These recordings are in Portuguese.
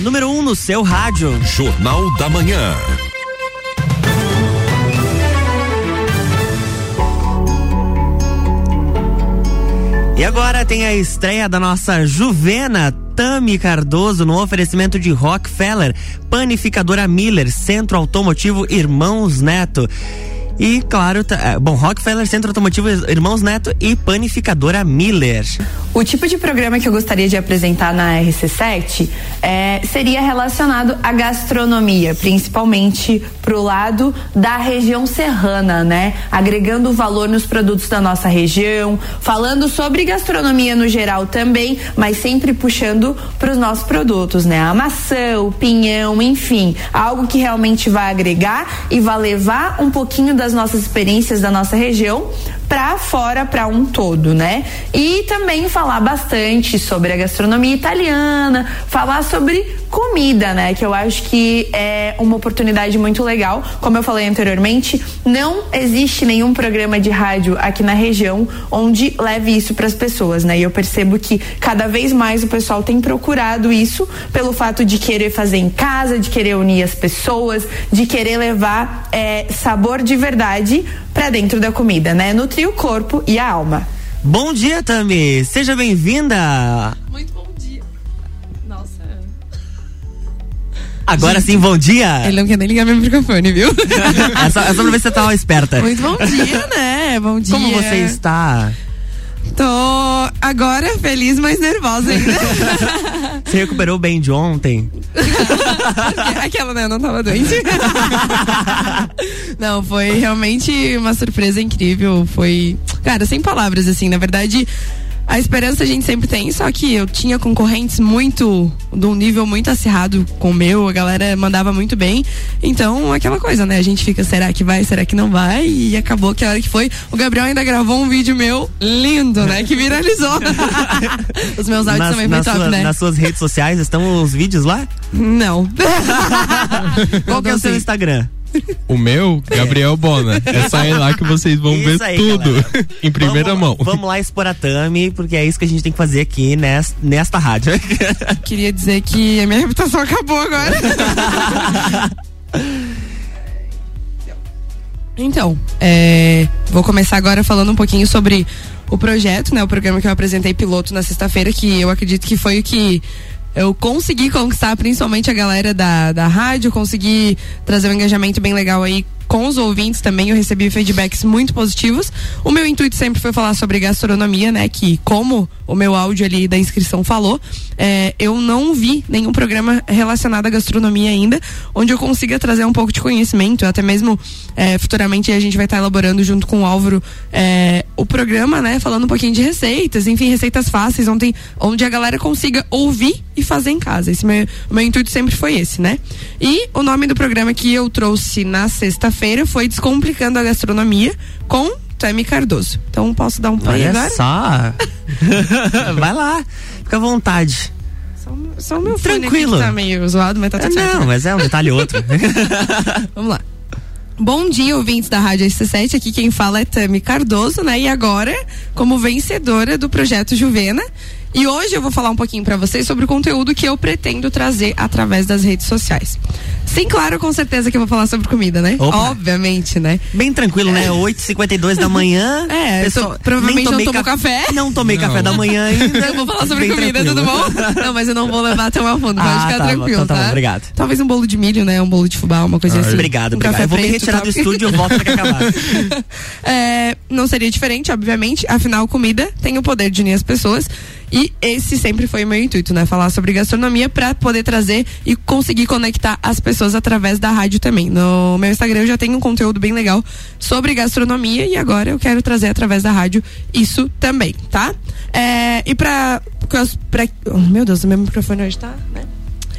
número 1 um no seu rádio. Jornal da Manhã. E agora tem a estreia da nossa Juvena Tami Cardoso no oferecimento de Rockefeller, Panificadora Miller, Centro Automotivo Irmãos Neto. E, claro, tá, bom, Rockefeller, Centro Automotivo Irmãos Neto e Panificadora Miller. O tipo de programa que eu gostaria de apresentar na RC7 é, seria relacionado à gastronomia, principalmente pro lado da região serrana, né? Agregando valor nos produtos da nossa região, falando sobre gastronomia no geral também, mas sempre puxando para os nossos produtos, né? A maçã, o pinhão, enfim, algo que realmente vai agregar e vai levar um pouquinho das nossas experiências da nossa região para fora, para um todo, né? E também falar bastante sobre a gastronomia italiana, falar sobre comida, né? Que eu acho que é uma oportunidade muito legal. Como eu falei anteriormente, não existe nenhum programa de rádio aqui na região onde leve isso para as pessoas, né? E eu percebo que cada vez mais o pessoal tem procurado isso pelo fato de querer fazer em casa, de querer unir as pessoas, de querer levar é, sabor de verdade para dentro da comida, né? Nutrir o corpo e a alma. Bom dia, Tami. Seja bem-vinda. Agora sim, bom dia. Ele não quer nem ligar meu microfone, viu? é, só, é só pra ver se você tava esperta. Muito bom dia, né? Bom dia. Como você está? Tô agora feliz, mas nervosa ainda. Você recuperou bem de ontem? Aquela, né? Eu não tava doente. não, foi realmente uma surpresa incrível. Foi, cara, sem palavras, assim. Na verdade, a esperança a gente sempre tem, só que eu tinha concorrentes muito, de um nível muito acirrado com o meu, a galera mandava muito bem. Então, aquela coisa, né? A gente fica, será que vai, será que não vai? E acabou que a hora que foi, o Gabriel ainda gravou um vídeo meu lindo, né? Que viralizou. os meus áudios nas, também foi top, sua, né? Nas suas redes sociais estão os vídeos lá? Não. Qual que é o seu Instagram? O meu, Gabriel Bona. É sair lá que vocês vão isso ver aí, tudo galera. em primeira vamos, mão. Vamos lá expor a Tami, porque é isso que a gente tem que fazer aqui nesta, nesta rádio. Queria dizer que a minha reputação acabou agora. Então, é, vou começar agora falando um pouquinho sobre o projeto, né? O programa que eu apresentei piloto na sexta-feira, que eu acredito que foi o que eu consegui conquistar principalmente a galera da, da rádio, consegui trazer um engajamento bem legal aí com os ouvintes também, eu recebi feedbacks muito positivos. O meu intuito sempre foi falar sobre gastronomia, né? Que como o meu áudio ali da inscrição falou, é, eu não vi nenhum programa relacionado à gastronomia ainda, onde eu consiga trazer um pouco de conhecimento, até mesmo é, futuramente a gente vai estar elaborando junto com o Álvaro é, o programa, né? Falando um pouquinho de receitas, enfim, receitas fáceis, onde, onde a galera consiga ouvir e fazer em casa. Esse meu, meu intuito sempre foi esse, né? E o nome do programa que eu trouxe na sexta-feira foi Descomplicando a Gastronomia com Tami Cardoso. Então posso dar um play Olha agora? só. Vai lá, fica à vontade. Só, só o meu Tranquilo. tá meio zoado, mas tá tudo é, certo. Não, mas é um detalhe outro. Vamos lá. Bom dia, ouvintes da Rádio SC7. Aqui quem fala é Tami Cardoso, né? E agora, como vencedora do projeto Juvena. E hoje eu vou falar um pouquinho para vocês sobre o conteúdo que eu pretendo trazer através das redes sociais. Sim, claro, com certeza que eu vou falar sobre comida, né? Opa. Obviamente, né? Bem tranquilo, né? 8h52 da manhã. É, pessoa, tô, provavelmente não tomou café. Não tomei não. café da manhã ainda. Eu vou falar sobre Bem comida, tranquilo. tudo bom? Não, mas eu não vou levar tão ao fundo, Ah, pode ficar tá, tranquilo, então tá tá? bom, obrigado. Talvez um bolo de milho, né? Um bolo de fubá, uma coisa assim. Obrigado, um obrigado. Café Eu vou me retirar do estúdio e eu volto pra que acabar. É, não seria diferente, obviamente. Afinal, comida tem o poder de unir as pessoas. E esse sempre foi o meu intuito, né? Falar sobre gastronomia para poder trazer e conseguir conectar as pessoas através da rádio também. No meu Instagram eu já tenho um conteúdo bem legal sobre gastronomia e agora eu quero trazer através da rádio isso também, tá? É, e pra, pra. Oh, meu Deus, o meu microfone hoje tá, né?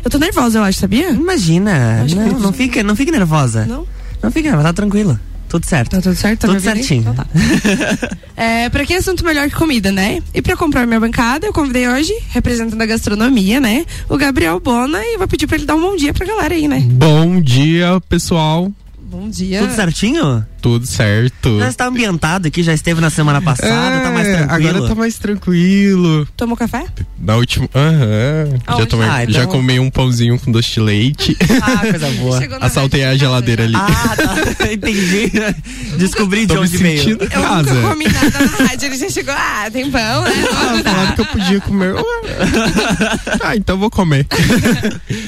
Eu tô nervosa, eu acho, sabia? Imagina. Acho Não, não fica, não fique nervosa. Não? Não fica nervosa, tá tranquila. Tudo certo. Tá tudo certo? Tá Tudo certinho. Então tá. É, pra que assunto melhor que comida, né? E pra comprar minha bancada, eu convidei hoje, representando a gastronomia, né? O Gabriel Bona e vou pedir pra ele dar um bom dia pra galera aí, né? Bom dia, pessoal. Bom dia. Tudo certinho? Tudo certo. Já está ambientado aqui, já esteve na semana passada, é, tá mais é, tranquilo. Agora tá mais tranquilo. Tomou café? Na última. Aham. Já tomei. Ah, então... Já comi um pãozinho com doce de leite. Ah, coisa boa. Assaltei a geladeira ali. Ah, tá. Entendi. Descobri de onde veio. Eu casa. nunca comi nada na rádio, ele já chegou. Ah, tem pão, né? Ah, falaram que eu podia comer. ah, então vou comer.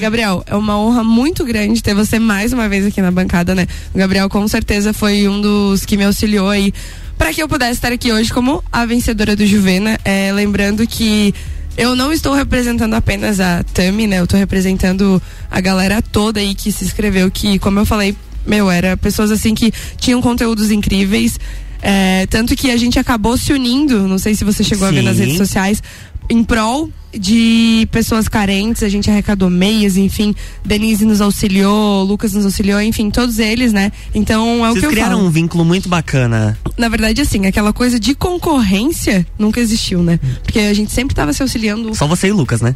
Gabriel, é uma honra muito grande ter você mais uma vez aqui na bancada, né? O Gabriel com certeza foi um dos que me auxiliou aí para que eu pudesse estar aqui hoje como a vencedora do Juvena. É, lembrando que eu não estou representando apenas a Tami, né? Eu estou representando a galera toda aí que se inscreveu, que, como eu falei, meu, era pessoas assim que tinham conteúdos incríveis. É, tanto que a gente acabou se unindo, não sei se você chegou Sim. a ver nas redes sociais, em prol de pessoas carentes, a gente arrecadou meias, enfim, Denise nos auxiliou, Lucas nos auxiliou, enfim, todos eles, né? Então é Vocês o que eu criaram falo. um vínculo muito bacana. Na verdade, assim, aquela coisa de concorrência nunca existiu, né? Porque a gente sempre tava se auxiliando. Só você e Lucas, né?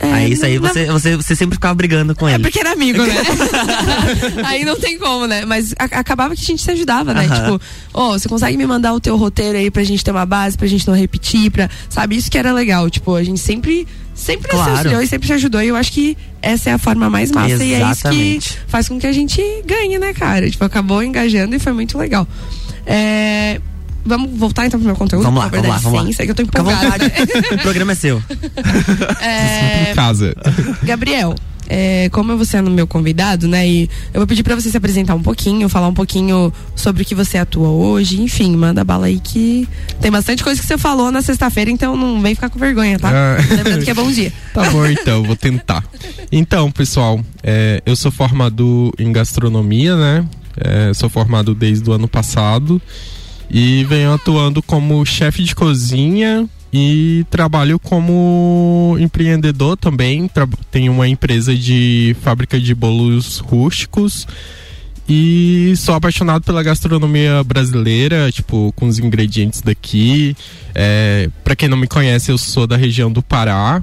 É, aí isso aí você, você, você sempre ficava brigando com é ele. É porque era amigo, né? aí não tem como, né? Mas a, acabava que a gente se ajudava, né? Tipo, ó, oh, você consegue me mandar o teu roteiro aí pra gente ter uma base, pra gente não repetir, pra. Sabe? Isso que era legal. Tipo, a gente sempre sempre claro. se auxiliou e sempre se ajudou. E eu acho que essa é a forma mais massa. Exatamente. E é isso que faz com que a gente ganhe, né, cara? Tipo, acabou engajando e foi muito legal. É, Vamos voltar então pro meu conteúdo? Vamos lá, vamos lá, vamos lá. que eu tô empolgada. o programa é seu. É... casa. Gabriel, é, como você é no meu convidado, né? E eu vou pedir para você se apresentar um pouquinho, falar um pouquinho sobre o que você atua hoje, enfim, manda bala aí que tem bastante coisa que você falou na sexta-feira, então não vem ficar com vergonha, tá? Ah. Lembrando que é bom dia. Tá bom, então, vou tentar. Então, pessoal, é, eu sou formado em gastronomia, né? É, sou formado desde o ano passado e venho atuando como chefe de cozinha e trabalho como empreendedor também. Tenho uma empresa de fábrica de bolos rústicos e sou apaixonado pela gastronomia brasileira, tipo, com os ingredientes daqui. É, para quem não me conhece, eu sou da região do Pará.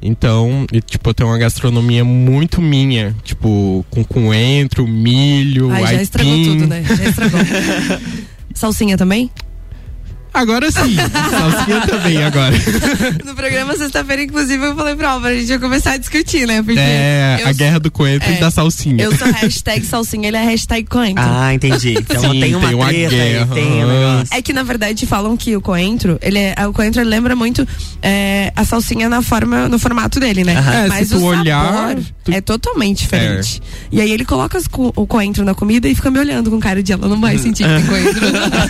Então, e, tipo, eu tenho uma gastronomia muito minha, tipo, com coentro, milho, Ai, já aipim. estragou tudo, né? Já estragou. Salsinha também? Agora sim, salsinha também agora. No programa sexta-feira, inclusive, eu falei pra Álvaro, a gente vai começar a discutir, né? Porque é, a guerra do coentro é, e da salsinha. Eu sou hashtag salsinha, ele é hashtag coentro. Ah, entendi. Então sim, tem uma, tem uma treta, guerra. Tem um negócio. É que, na verdade, falam que o coentro, ele é, o coentro lembra muito é, a salsinha na forma, no formato dele, né? É, Mas o olhar, tu... é totalmente diferente. É. E aí ele coloca o coentro na comida e fica me olhando com cara de ela não vai sentir que tem coentro.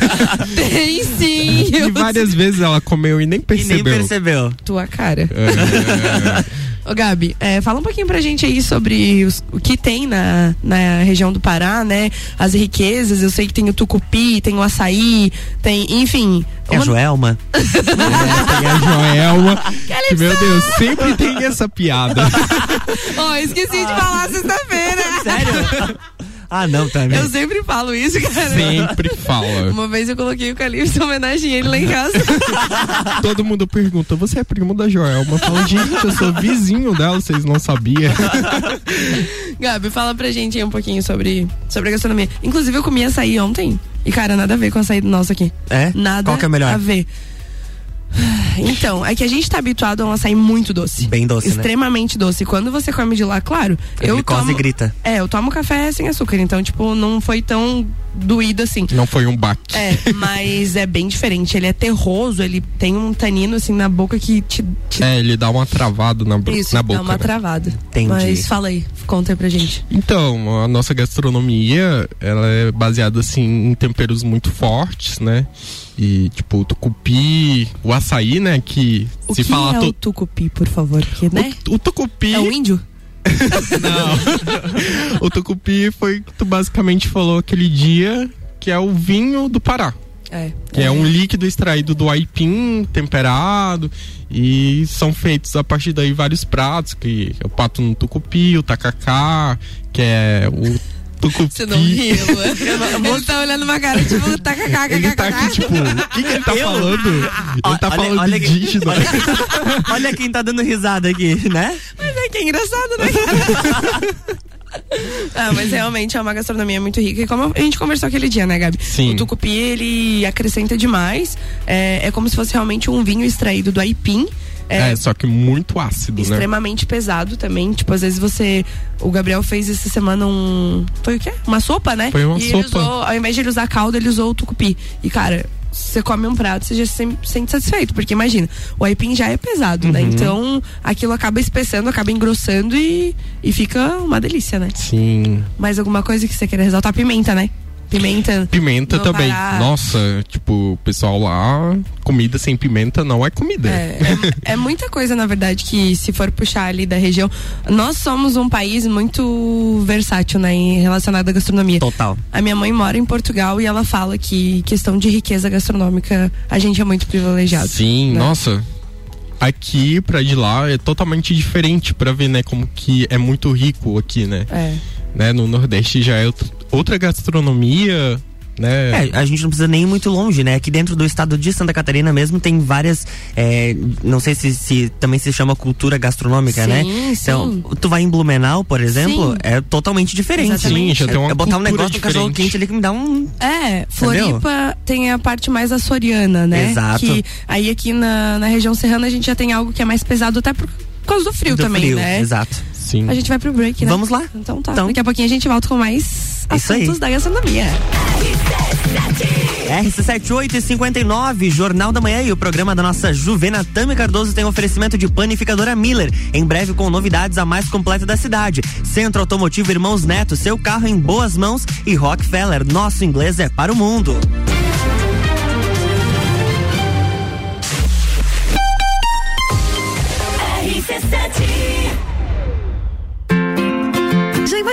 tem sim! E várias vezes ela comeu e nem percebeu. E nem percebeu. Tua cara. É. Ô Gabi, é, fala um pouquinho pra gente aí sobre os, o que tem na, na região do Pará, né? As riquezas, eu sei que tem o tucupi, tem o açaí, tem, enfim. Tem uma... a Joelma. é, tem a Joelma. Que, meu Deus, sempre tem essa piada. Ó, oh, esqueci ah. de falar sexta-feira. Sério? Ah, não, também. Eu sempre falo isso, cara. Sempre fala. Uma vez eu coloquei o Calypso em homenagem a ele lá em casa. Todo mundo pergunta: você é primo da Joelma? Eu falo, gente, eu sou vizinho dela, vocês não sabiam. Gabi, fala pra gente aí um pouquinho sobre, sobre a gastronomia. Inclusive, eu comi açaí ontem. E, cara, nada a ver com açaí do nosso aqui. É? Nada Qual que é melhor? a ver. Então, é que a gente tá habituado a um açaí muito doce. Bem doce, né? Extremamente né? doce. Quando você come de lá, claro, a eu tomo... grita. É, eu tomo café sem açúcar, então, tipo, não foi tão doído assim. Não foi um baque. É, mas é bem diferente. Ele é terroso, ele tem um tanino assim na boca que te. te... É, ele dá uma travada na, Isso, na boca. Dá uma né? travada. Entendi. Mas fala aí, conta aí pra gente. Então, a nossa gastronomia, ela é baseada assim em temperos muito fortes, né? E, tipo, o tucupi, o açaí, né? Que o se que fala. É to... o tucupi, por favor, porque, né? O, o tucupi. É o índio? Não. o tucupi foi que tu basicamente falou aquele dia, que é o vinho do Pará. É, que é. é. um líquido extraído do aipim, temperado, e são feitos a partir daí vários pratos, que é o pato no tucupi, o tacacá, que é o tucupi. Você não riu, Ele tá olhando uma cara, tipo, tacacá, Ele tá aqui, tipo, o que, que ele tá eu? falando? Ele tá olha, falando olha de dígito. Olha, olha quem tá dando risada aqui, né? Mas é que é engraçado, né, cara? ah, mas realmente é uma gastronomia muito rica. E como a gente conversou aquele dia, né, Gabi? Sim. O tucupi, ele acrescenta demais. É, é como se fosse realmente um vinho extraído do aipim. É, é, só que muito ácido, extremamente né? pesado também. Tipo, às vezes você. O Gabriel fez essa semana um. Foi o quê? Uma sopa, né? Foi uma e sopa. Ele usou, ao invés de ele usar caldo, ele usou o tucupi. E, cara, você come um prato, você já se sente satisfeito, porque imagina, o aipim já é pesado, né? uhum. né? Então, aquilo acaba espessando, acaba engrossando e, e fica uma delícia, né? Sim. Mais alguma coisa que você queira ressaltar? Pimenta, né? Pimenta. Pimenta também. Pará. Nossa, tipo, o pessoal lá, comida sem pimenta não é comida. É, é, é, muita coisa, na verdade, que se for puxar ali da região. Nós somos um país muito versátil, né, em relacionado à gastronomia. Total. A minha mãe mora em Portugal e ela fala que questão de riqueza gastronômica, a gente é muito privilegiado. Sim, né? nossa aqui para de lá é totalmente diferente para ver, né, como que é muito rico aqui, né? É. Né, no Nordeste já é outra gastronomia, né? É, a gente não precisa nem ir muito longe, né? Aqui dentro do estado de Santa Catarina mesmo tem várias, é, não sei se, se, também se chama cultura gastronômica, né? sim, né? Então, tu vai em Blumenau, por exemplo, sim. é totalmente diferente. Exatamente. Sim, já tem uma é, é botar um negócio de cachorro quente ali que me dá um. É, Floripa Entendeu? tem a parte mais açoriana, né? Exato. Que aí aqui na, na região serrana a gente já tem algo que é mais pesado até por causa do frio do também, frio, né? Exato. Sim. A gente vai pro break, né? Vamos lá. Então tá. Então. Daqui a pouquinho a gente volta com mais assuntos da gastronomia. RC7859, Jornal da Manhã e o programa da nossa Juvena Tami Cardoso tem oferecimento de panificadora Miller. Em breve com novidades a mais completa da cidade. Centro Automotivo Irmãos Neto, seu carro em boas mãos e Rockefeller, nosso inglês é para o mundo.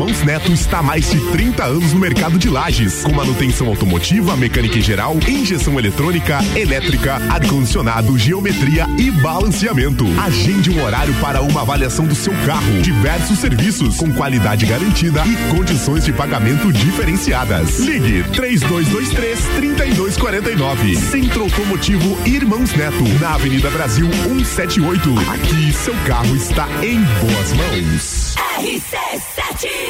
Irmãos Neto está há mais de 30 anos no mercado de lajes, com manutenção automotiva, mecânica em geral, injeção eletrônica, elétrica, ar-condicionado, geometria e balanceamento. Agende um horário para uma avaliação do seu carro. Diversos serviços com qualidade garantida e condições de pagamento diferenciadas. Ligue 3223 3249. Centro Automotivo Irmãos Neto, na Avenida Brasil 178. Aqui seu carro está em boas mãos. RC7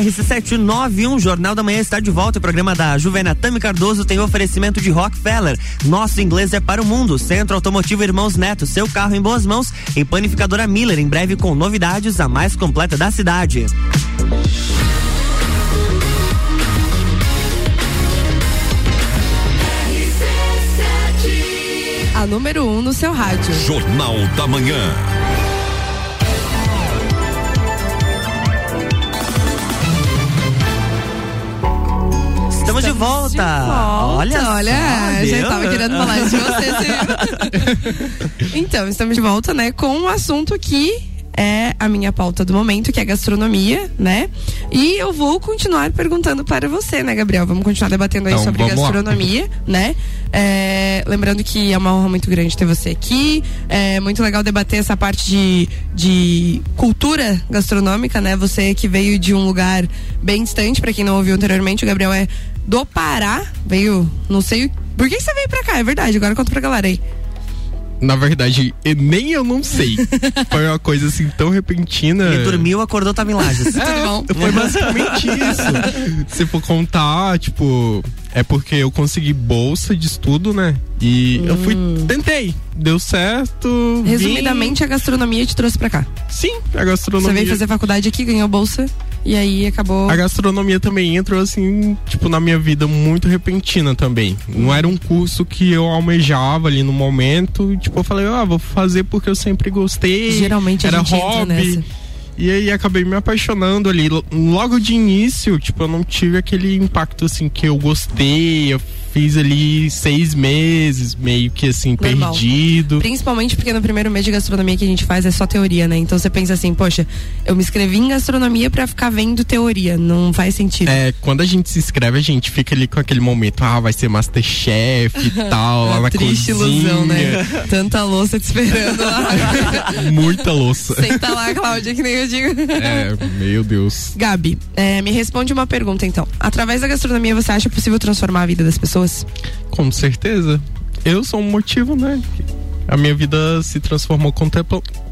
RC791, Jornal da Manhã está de volta. O programa da Juvena Tami Cardoso tem oferecimento de Rockefeller. Nosso inglês é para o mundo. Centro Automotivo Irmãos Neto, seu carro em boas mãos. E Panificadora Miller, em breve com novidades, a mais completa da cidade. A número 1 um no seu rádio. Jornal da Manhã. Volta. Olha, olha, só, já viu? estava querendo falar isso de você. então, estamos de volta, né, com um assunto que é a minha pauta do momento, que é gastronomia, né? E eu vou continuar perguntando para você, né, Gabriel? Vamos continuar debatendo aí então, sobre gastronomia, lá. né? É, lembrando que é uma honra muito grande ter você aqui. É muito legal debater essa parte de, de cultura gastronômica, né? Você que veio de um lugar bem distante, para quem não ouviu anteriormente, o Gabriel é do Pará, veio, não sei. Por que você veio pra cá? É verdade, agora conta pra galera aí. Na verdade, nem eu não sei. Foi uma coisa assim tão repentina. Ele dormiu, acordou, tava em Lages. É, Tudo bom? Foi basicamente isso. Se for contar, tipo, é porque eu consegui bolsa de estudo, né? E eu fui, Hum. tentei, deu certo. vim- Resumidamente, a gastronomia te trouxe pra cá. sim, a Você gastronomia. veio fazer faculdade aqui, ganhou bolsa e aí acabou. A gastronomia também entrou assim, tipo, na minha vida muito repentina também. Não era um curso que eu almejava ali no momento. Tipo, eu falei, ah, vou fazer porque eu sempre gostei. Geralmente a era gente entra hobby. E aí acabei me apaixonando ali. Logo de início, tipo, eu não tive aquele impacto assim que eu gostei. Eu fiz ali seis meses, meio que assim, Normal. perdido. Principalmente porque no primeiro mês de gastronomia que a gente faz é só teoria, né? Então você pensa assim, poxa, eu me inscrevi em gastronomia pra ficar vendo teoria. Não faz sentido. É, quando a gente se inscreve, a gente fica ali com aquele momento, ah, vai ser Masterchef e tal, lá na triste cozinha. ilusão, né? Tanta louça te esperando lá. Muita louça. Senta lá, Cláudia, que nem eu digo. É, meu Deus. Gabi, é, me responde uma pergunta então. Através da gastronomia, você acha possível transformar a vida das pessoas? Com certeza. Eu sou um motivo, né? A minha vida se transformou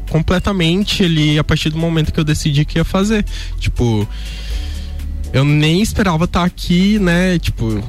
completamente ali a partir do momento que eu decidi que ia fazer. Tipo, eu nem esperava estar aqui, né? Tipo,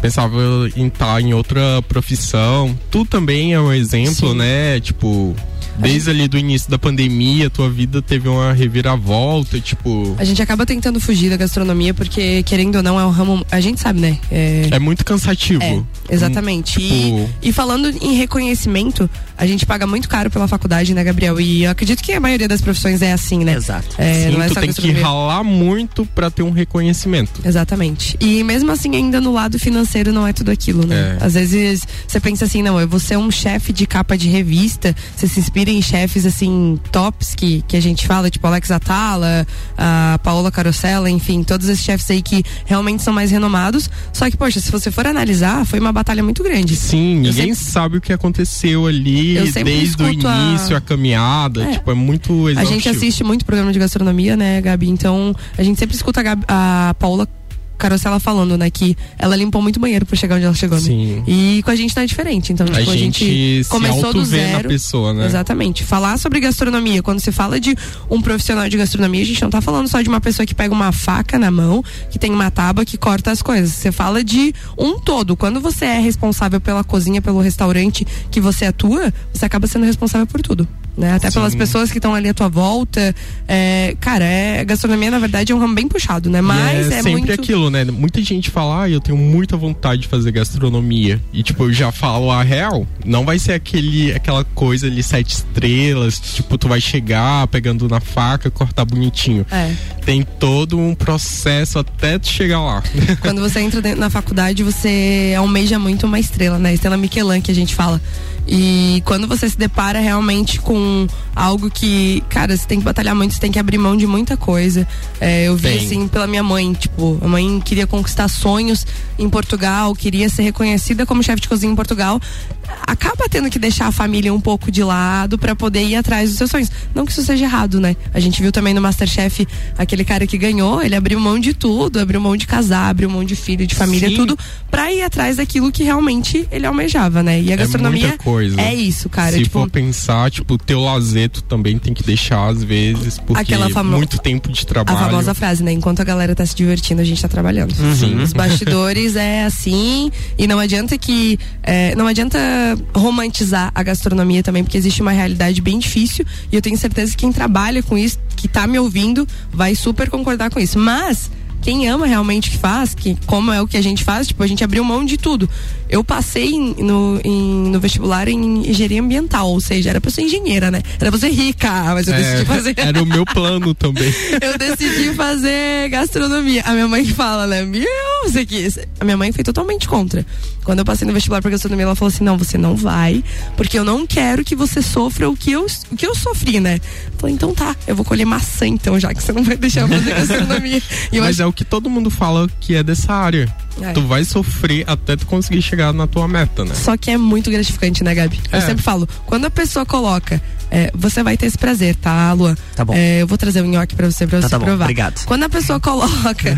pensava em estar em outra profissão. Tu também é um exemplo, Sim. né? Tipo, desde ali do início da pandemia, tua vida teve uma reviravolta, tipo, A gente acaba tentando fugir da gastronomia porque, querendo ou não, é um ramo. A gente sabe, né? É, é muito cansativo. É, exatamente. Tipo- E, e falando em reconhecimento, a gente paga muito caro pela faculdade, né, Gabriel? E eu acredito que a maioria das profissões é assim, né? Exato. É, Sim, não é tu só tem que ralar muito pra ter um reconhecimento. Exatamente. E mesmo assim, ainda no lado financeiro não é tudo aquilo, né? É. Às vezes você pensa assim, não, eu vou ser um chefe de capa de revista, você se inspira em chefes assim, tops que, que a gente fala, tipo Alex Atala, a Paola Carosella, enfim, todos esses chefes aí que realmente são mais renomados. Só que, poxa, se você for analisar, foi uma batalha muito grande. Sim, Eu ninguém sempre- sabe o que aconteceu ali desde o escuto a- início, a, caminhada. É. Tipo, é muito A exaustivo. gente assiste muito programa de gastronomia, né, Gabi? Então, a gente sempre escuta a, Gabi, a Paola Carosella falando, né, que ela limpou muito banheiro pra chegar onde ela chegou, né? Sim. E com a gente não é diferente. Então, A tipo, a gente, gente se começou do zero. pessoa, né? Exatamente. Falar sobre gastronomia, quando se fala de um profissional de gastronomia, a gente não tá falando só de uma pessoa que pega uma faca na mão, que tem uma tábua que corta as coisas. Você fala de um todo. Quando você é responsável pela cozinha, pelo restaurante que você atua, você acaba sendo responsável por tudo. Né? Até Sim. pelas pessoas que estão ali à tua volta. É, cara, é, gastronomia, na verdade, é um ramo bem puxado, né? Mas é, é, sempre muito. aquilo, né? Muita gente fala, ah, eu tenho muita vontade de fazer gastronomia. E, tipo, eu já falo a real. Não vai ser aquele, aquela coisa ali, sete estrelas. Tipo, tu vai chegar pegando na faca, cortar bonitinho. É. Tem todo um processo até tu chegar lá. Quando você entra na faculdade, você almeja muito uma estrela, né? Estrela Michelin que a gente fala. E quando você se depara realmente com algo que, cara, você tem que batalhar muito, você tem que abrir mão de muita coisa. É, eu vi Tem. assim pela minha mãe, tipo, a mãe queria conquistar sonhos em Portugal, queria ser reconhecida como chefe de cozinha em Portugal. Acaba tendo que deixar a família um pouco de lado pra poder ir atrás dos seus sonhos. Não que isso seja errado, né? A gente viu também no Masterchef aquele cara que ganhou, ele abriu mão de tudo, abriu mão de casar, abriu mão de filho, de família, Sim. tudo, pra ir atrás daquilo que realmente ele almejava, né? E a gastronomia muita coisa. é isso, cara. Se tipo, for pensar, tipo, teu lazer tu também tem que deixar às vezes, porque Aquela famo- muito tempo de a trabalho. famosa frase, né? Enquanto a galera tá se divertindo, a gente tá trabalhando. Sim. Os bastidores é assim e não adianta que é, não adianta romantizar a gastronomia também, porque existe uma realidade bem difícil e eu tenho certeza que quem trabalha com isso, que tá me ouvindo, vai super concordar com isso. Mas quem ama realmente o que faz, que como é o que a gente faz, tipo, a gente abriu mão de tudo. Eu passei no, em- no vestibular em engenharia ambiental, ou seja, era pra ser engenheira, né? Era pra ser rica, mas eu decidi É, fazer. era o meu plano também. Eu decidi fazer gastronomia. A minha mãe fala, né? Meu, você quis. A minha mãe foi totalmente contra. Quando eu passei no vestibular pra gastronomia, ela falou assim: não, você não vai, porque eu não quero que você sofra o que eu, o que eu sofri, né? Eu falei, então tá, eu vou colher maçã então, já que você não vai deixar eu fazer gastronomia. E eu Mas acho é o que todo mundo fala que é dessa área. É. Tu vai sofrer até tu conseguir chegar na tua meta, né? Só que é muito gratificante, né, Gabi? Eu É. sempre falo, quando a pessoa coloca, é, você vai ter esse prazer, tá, Luan? Tá bom. É, eu vou trazer o nhoque pra você, pra Tá, você tá bom, provar. obrigado. Quando a pessoa coloca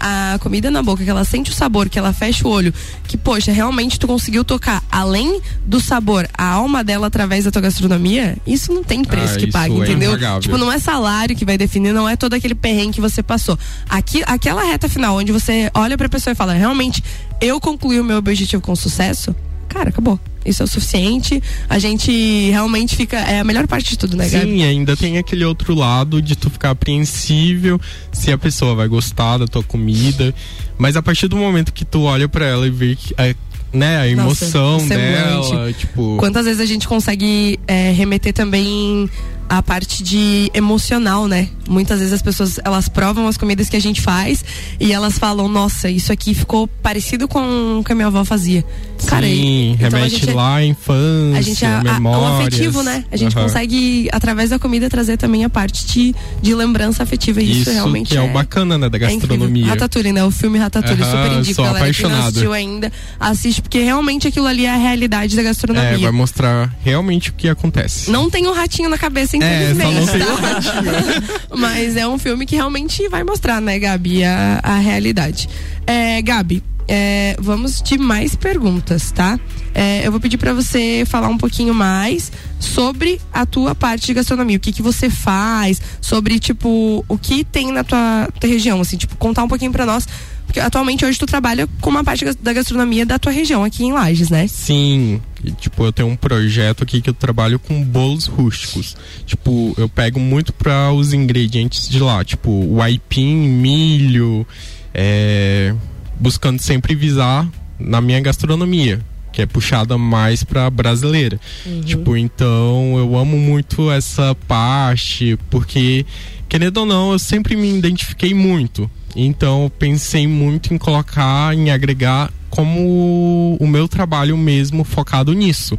a, a comida na boca, que ela sente o sabor, que ela fecha o olho, que, poxa, realmente tu conseguiu tocar além do sabor, a alma dela através da tua gastronomia, isso não tem preço Ah, que pague, é entendeu? impagável. Tipo, não é salário que vai definir, não é todo aquele perrengue que você passou. Aqui, aquela reta final, onde você olha pra pessoa e fala, realmente, eu concluí o meu objetivo com sucesso, cara, acabou. Isso é o suficiente. A gente realmente fica. É a melhor parte de tudo, né, Gabi? Sim, ainda tem aquele outro lado de tu ficar apreensível se a pessoa vai gostar da tua comida. Mas a partir do momento que tu olha pra ela e vê que, a, né, a Nossa, emoção o semblante. dela, tipo. Quantas vezes a gente consegue é, remeter também a parte de emocional, né? Muitas vezes as pessoas elas provam as comidas que a gente faz e elas falam, nossa, isso aqui ficou parecido com o que a minha avó fazia. Cara, Sim, então a remete gente- lá à infância, a gente a, a, o memórias. afetivo, né? A gente Aham. consegue através da comida trazer também a parte de, de lembrança afetiva. E isso, Isso realmente que é, o bacana, né, da é gastronomia. Ratatouille, né? O filme Ratatouille, Aham, super indico, sou galera. Quem não apaixonado. assistiu ainda, assiste, porque realmente aquilo ali é a realidade da gastronomia. É, vai mostrar realmente o que acontece. Não tem um ratinho na cabeça, É, infelizmente. tem tá? Mas é um filme que realmente vai mostrar, né, Gabi, a, a realidade. É, Gabi, é, vamos de mais perguntas, tá? É, eu vou pedir pra você falar um pouquinho mais sobre a tua parte de gastronomia. O que que você faz, sobre, tipo, o que tem na tua, tua região, assim, tipo, contar um pouquinho pra nós. Porque atualmente hoje tu trabalha com uma parte da gastronomia da tua região, aqui em Lages, né? Sim, e, tipo, eu tenho um projeto aqui que eu trabalho com bolos rústicos. Tipo, eu pego muito para os ingredientes de lá, tipo, o aipim, milho, é, buscando sempre visar na minha gastronomia, que é puxada mais pra brasileira. Tipo, então eu amo muito essa parte, porque, querendo ou não, eu sempre me identifiquei muito. Então eu pensei muito em colocar, em agregar como o meu trabalho mesmo focado nisso.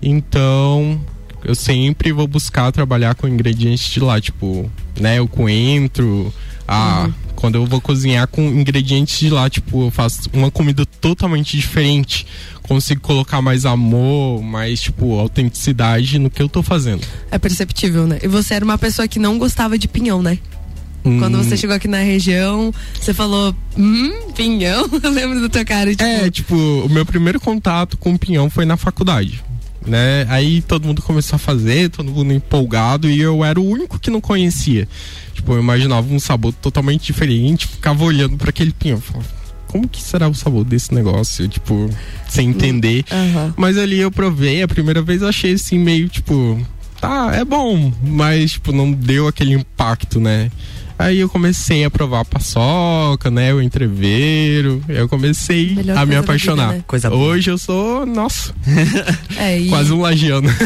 Então eu sempre vou buscar trabalhar com ingredientes de lá, tipo, né, o coentro, a quando eu vou cozinhar com ingredientes de lá, tipo, eu faço uma comida totalmente diferente. Consigo colocar mais amor, mais, tipo, autenticidade no que eu tô fazendo. É perceptível, né? E você era uma pessoa que não gostava de pinhão, né? Quando Hum, você chegou aqui na região, você falou, hum, pinhão? Eu lembro da tua cara, tipo, É, tipo, o meu primeiro contato com o pinhão foi na faculdade. Né? Aí todo mundo começou a fazer, todo mundo empolgado e eu era o único que não conhecia. Tipo, eu imaginava um sabor totalmente diferente, ficava olhando para aquele pinhão, falava, como que será o sabor desse negócio? Tipo, sem entender. aham. Mas ali eu provei, a primeira vez eu achei assim meio tipo, tá, é bom, mas tipo, não deu aquele impacto, né? Aí eu comecei a provar a paçoca, né? O entreveiro. Eu comecei Melhor a me apaixonar. vida, né? Coisa boa. Hoje eu sou, nossa, é, e... quase um lagiano.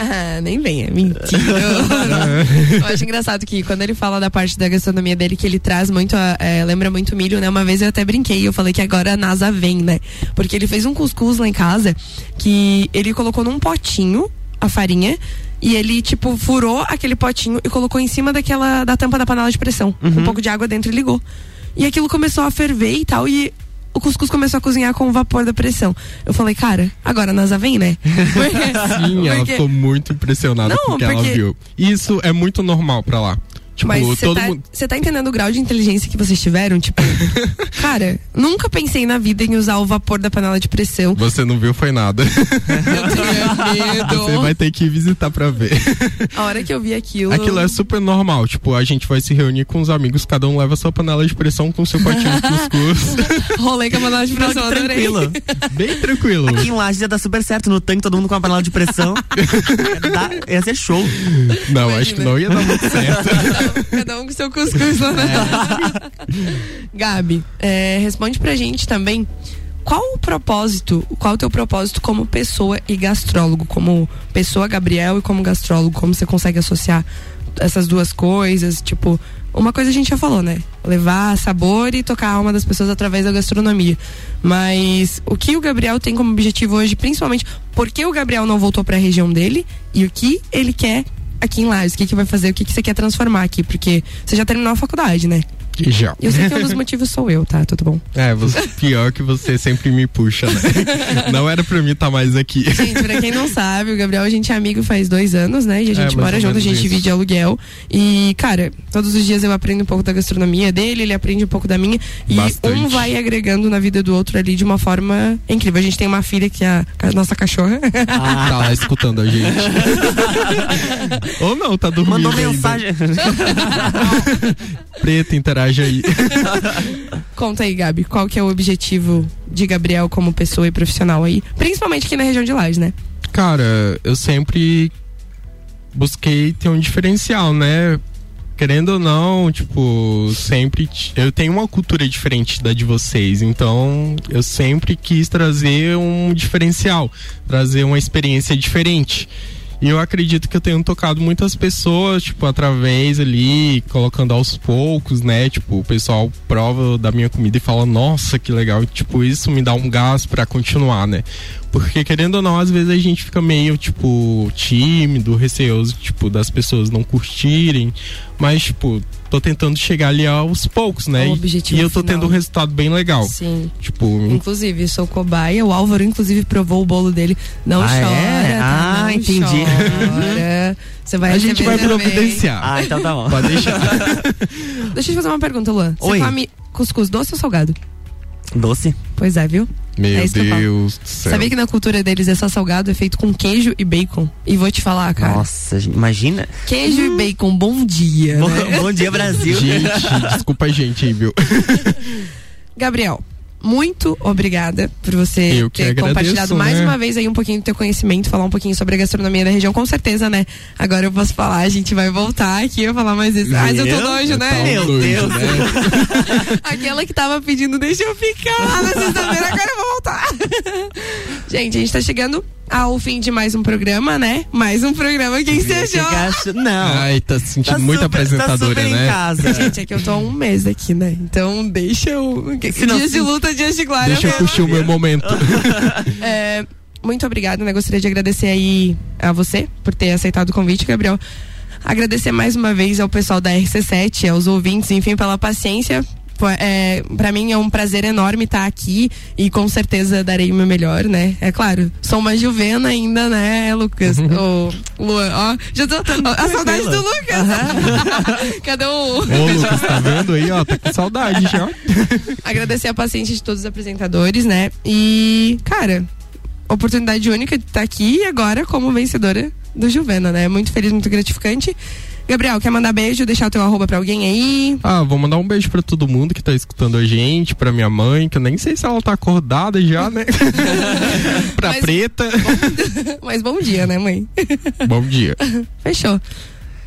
Ah, nem venha, mentira. Eu acho engraçado que quando ele fala da parte da gastronomia dele, que ele traz muito, a- é, lembra muito milho, né? Uma vez eu até brinquei, eu falei que agora a NASA vem, né? Porque ele fez um cuscuz lá em casa que ele colocou num potinho a farinha e ele, tipo, furou aquele potinho e colocou em cima daquela, da tampa da panela de pressão. Um pouco de água dentro e ligou. E aquilo começou a ferver e tal, e o cuscuz começou a cozinhar com o vapor da pressão. Eu falei, cara, agora a NASA vem, né? Porque- Sim, ela porque- ficou muito impressionada Não, com o que ela porque- viu. Isso é muito normal pra lá. Tipo, Mas você tá, mundo. tá entendendo o grau de inteligência que vocês tiveram? Tipo, cara, nunca pensei na vida em usar o vapor da panela de pressão. Você não viu, foi nada. Você vai ter que visitar pra ver. A hora que eu vi aquilo. Aquilo é super normal. Tipo, a gente vai se reunir com os amigos, cada um leva sua panela de pressão com seu potinho de cuscuz. Rolei com a panela de pressão, tranquilo. Bem tranquilo. Aqui em Lages ia dar super certo. No tanque, todo mundo com a panela de pressão. ia, dar- ia ser show. Não, Imagina. acho que não ia dar muito certo. Cada um com seu cuscuz lá, né? Gabi, é, responde pra gente também. Qual o propósito, qual o teu propósito como pessoa e gastrólogo? Como pessoa, Gabriel, e como gastrólogo? Como você consegue associar essas duas coisas? Tipo, uma coisa a gente já falou, né? Levar sabor e tocar a alma das pessoas através da gastronomia. Mas o que o Gabriel tem como objetivo hoje, principalmente, por que o Gabriel não voltou pra região dele e o que ele quer aqui em Lages? O que, que vai fazer? O que, que você quer transformar aqui? Porque você já terminou a faculdade, né? Já. Eu sei que um dos motivos sou eu, tá? Tudo bom. É, você, pior que você sempre me puxa, né? Não era pra mim estar mais aqui. Gente, pra quem não sabe, o Gabriel, a gente é amigo faz dois anos, né? E a gente É, mora junto, a gente isso. divide aluguel. E, cara, todos os dias eu aprendo um pouco da gastronomia dele, ele aprende um pouco da minha. E Bastante. um vai agregando na vida do outro ali de uma forma incrível. A gente tem uma filha que é a, nossa cachorra. Tá lá escutando a gente. Ou não, tá dormindo. Mandou mensagem. Preta, interage aí. Conta aí, Gabi, qual que é o objetivo de Gabriel como pessoa e profissional aí? Principalmente aqui na região de Lages, né? Cara, eu sempre busquei ter um diferencial, né? Querendo ou não, tipo, sempre. Eu tenho uma cultura diferente da de vocês, então eu sempre quis trazer um diferencial, trazer uma experiência diferente. E eu acredito que eu tenho tocado muitas pessoas, tipo, através ali, colocando aos poucos, né? Tipo, o pessoal prova da minha comida e fala, nossa, que legal. Tipo, isso me dá um gás pra continuar, né? Porque querendo ou não, às vezes a gente fica meio, tipo, tímido, receoso, tipo, das pessoas não curtirem. Mas, tipo, tô tentando chegar ali aos poucos, né? E- objetivo e eu tô final. tendo um resultado bem legal. Sim. Tipo, Inclusive, sou cobaia. O Álvaro, inclusive, provou o bolo dele. Não Ah, chora. é? tá? Ah, Não entendi. chora. Você vai a gente vai também. providenciar. Ah, então tá bom. Pode deixar. Deixa eu te fazer uma pergunta, Luan. Você Oi. come cuscuz doce ou salgado? Doce? Pois é, viu? Meu É isso que eu falo. Deus do céu. Sabia que na cultura deles é só salgado, é feito com queijo e bacon. E vou te falar, cara. Nossa, imagina. Queijo e bacon, bom dia. Bom, né? bom dia, Brasil. Gente, desculpa a gente aí, viu? Gabriel, muito obrigada por você ter agradeço, compartilhado mais né? uma vez aí um pouquinho do teu conhecimento, falar um pouquinho sobre a gastronomia da região, com certeza, né? Agora eu posso falar, a gente vai voltar aqui, eu falar mais isso. Mas eu tô nojo, né? Meu Doido, Deus. né? Aquela que tava pedindo, deixa eu ficar lá na sexta-feira, agora eu vou voltar. gente, a gente tá chegando ao fim de mais um programa, né? Mais um programa que ensejou. Não. Ai, tá se sentindo Tá muito super- apresentadora, tá super né? Em casa. Gente, é que eu tô há um mês aqui, né? Então deixa eu. Se não- dias de luta, dias de glória. Deixa eu curtir o meu momento. É, muito obrigada, né? Gostaria de agradecer aí a você por ter aceitado o convite, Gabriel. Agradecer mais uma vez ao pessoal da RC7, aos ouvintes, enfim, pela paciência. É, para mim é um prazer enorme estar aqui e com certeza darei o meu melhor, né? É claro, sou uma juvena ainda, né, Lucas? Uhum. o Luan, ó, já tô, ó, a saudade do Lucas. Cadê o Ô, Lucas, tá vendo aí, ó? Tá com saudade já. agradecer a paciência de todos os apresentadores, né? E, cara, oportunidade única de estar aqui e agora como vencedora do Juvena, né? Muito feliz, muito gratificante. Gabriel, quer mandar beijo, deixar o teu arroba pra alguém aí? Ah, vou mandar um beijo pra todo mundo que tá escutando a gente, pra minha mãe, que eu nem sei se ela tá acordada já, né? pra Mas- preta. Mas bom dia, né, mãe? Bom dia. Fechou.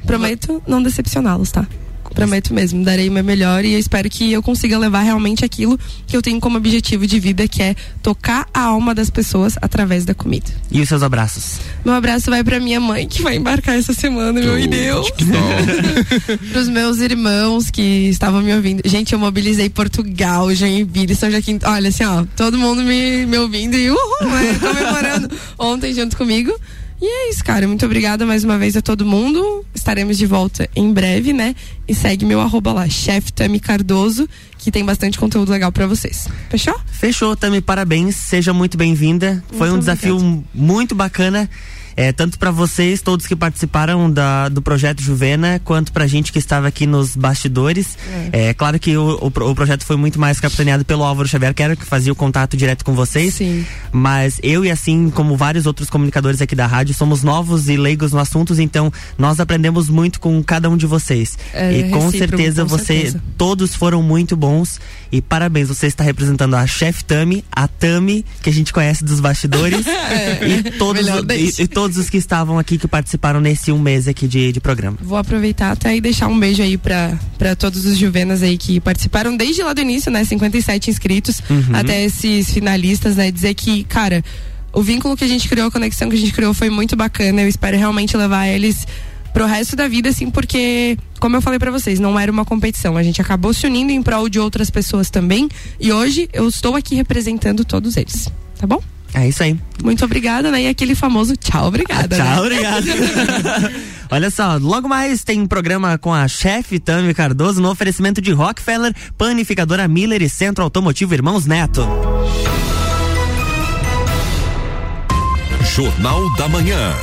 Prometo não decepcioná-los, tá? Prometo mesmo, darei o meu melhor e eu espero que eu consiga levar realmente aquilo que eu tenho como objetivo de vida, que é tocar a alma das pessoas através da comida. E os seus abraços? Meu abraço vai pra minha mãe, que vai embarcar essa semana, meu Deus. Pros meus irmãos que estavam me ouvindo. Gente, eu mobilizei Portugal, Joinville, São Joaquim. Olha, assim, ó, todo mundo me, me ouvindo e uhul, né, comemorando ontem junto comigo. E é isso, cara. Muito obrigada mais uma vez a todo mundo. Estaremos de volta em breve, né? E segue meu arroba lá, chefe Tami Cardoso, que tem bastante conteúdo legal pra vocês. Fechou? Fechou, Tami, parabéns. Seja muito bem-vinda. Foi um Muito desafio muito bacana. É, tanto para vocês, todos que participaram da, do projeto Juvena, quanto pra gente que estava aqui nos bastidores. É, claro que o, o, o projeto foi muito mais capitaneado pelo Álvaro Xavier, que era que fazia o contato direto com vocês. Sim. Mas eu e assim como vários outros comunicadores aqui da rádio, somos novos e leigos no assunto, então nós aprendemos muito com cada um de vocês. É e com certeza com você, certeza. todos foram muito bons e parabéns, você está representando a Chef Tami, a Tami que a gente conhece dos bastidores e todos e, deixa. e todos os que estavam aqui que participaram nesse um mês aqui de, de programa. Vou aproveitar até e deixar um beijo aí pra todos os Juvenas aí que participaram desde lá do início, né? 57 inscritos, até esses finalistas, né? Dizer que, cara, o vínculo que a gente criou, a conexão que a gente criou foi muito bacana. Eu espero realmente levar eles pro resto da vida, assim, porque, como eu falei pra vocês, não era uma competição. A gente acabou se unindo em prol de outras pessoas também. E hoje eu estou aqui representando todos eles. Tá bom? É isso aí. Muito obrigada, né? E aquele famoso tchau, obrigada. Tchau, né? obrigado. Olha só, logo mais tem um programa com a chefe Tami Cardoso no oferecimento de Rockefeller, Panificadora Miller e Centro Automotivo Irmãos Neto. Jornal da Manhã.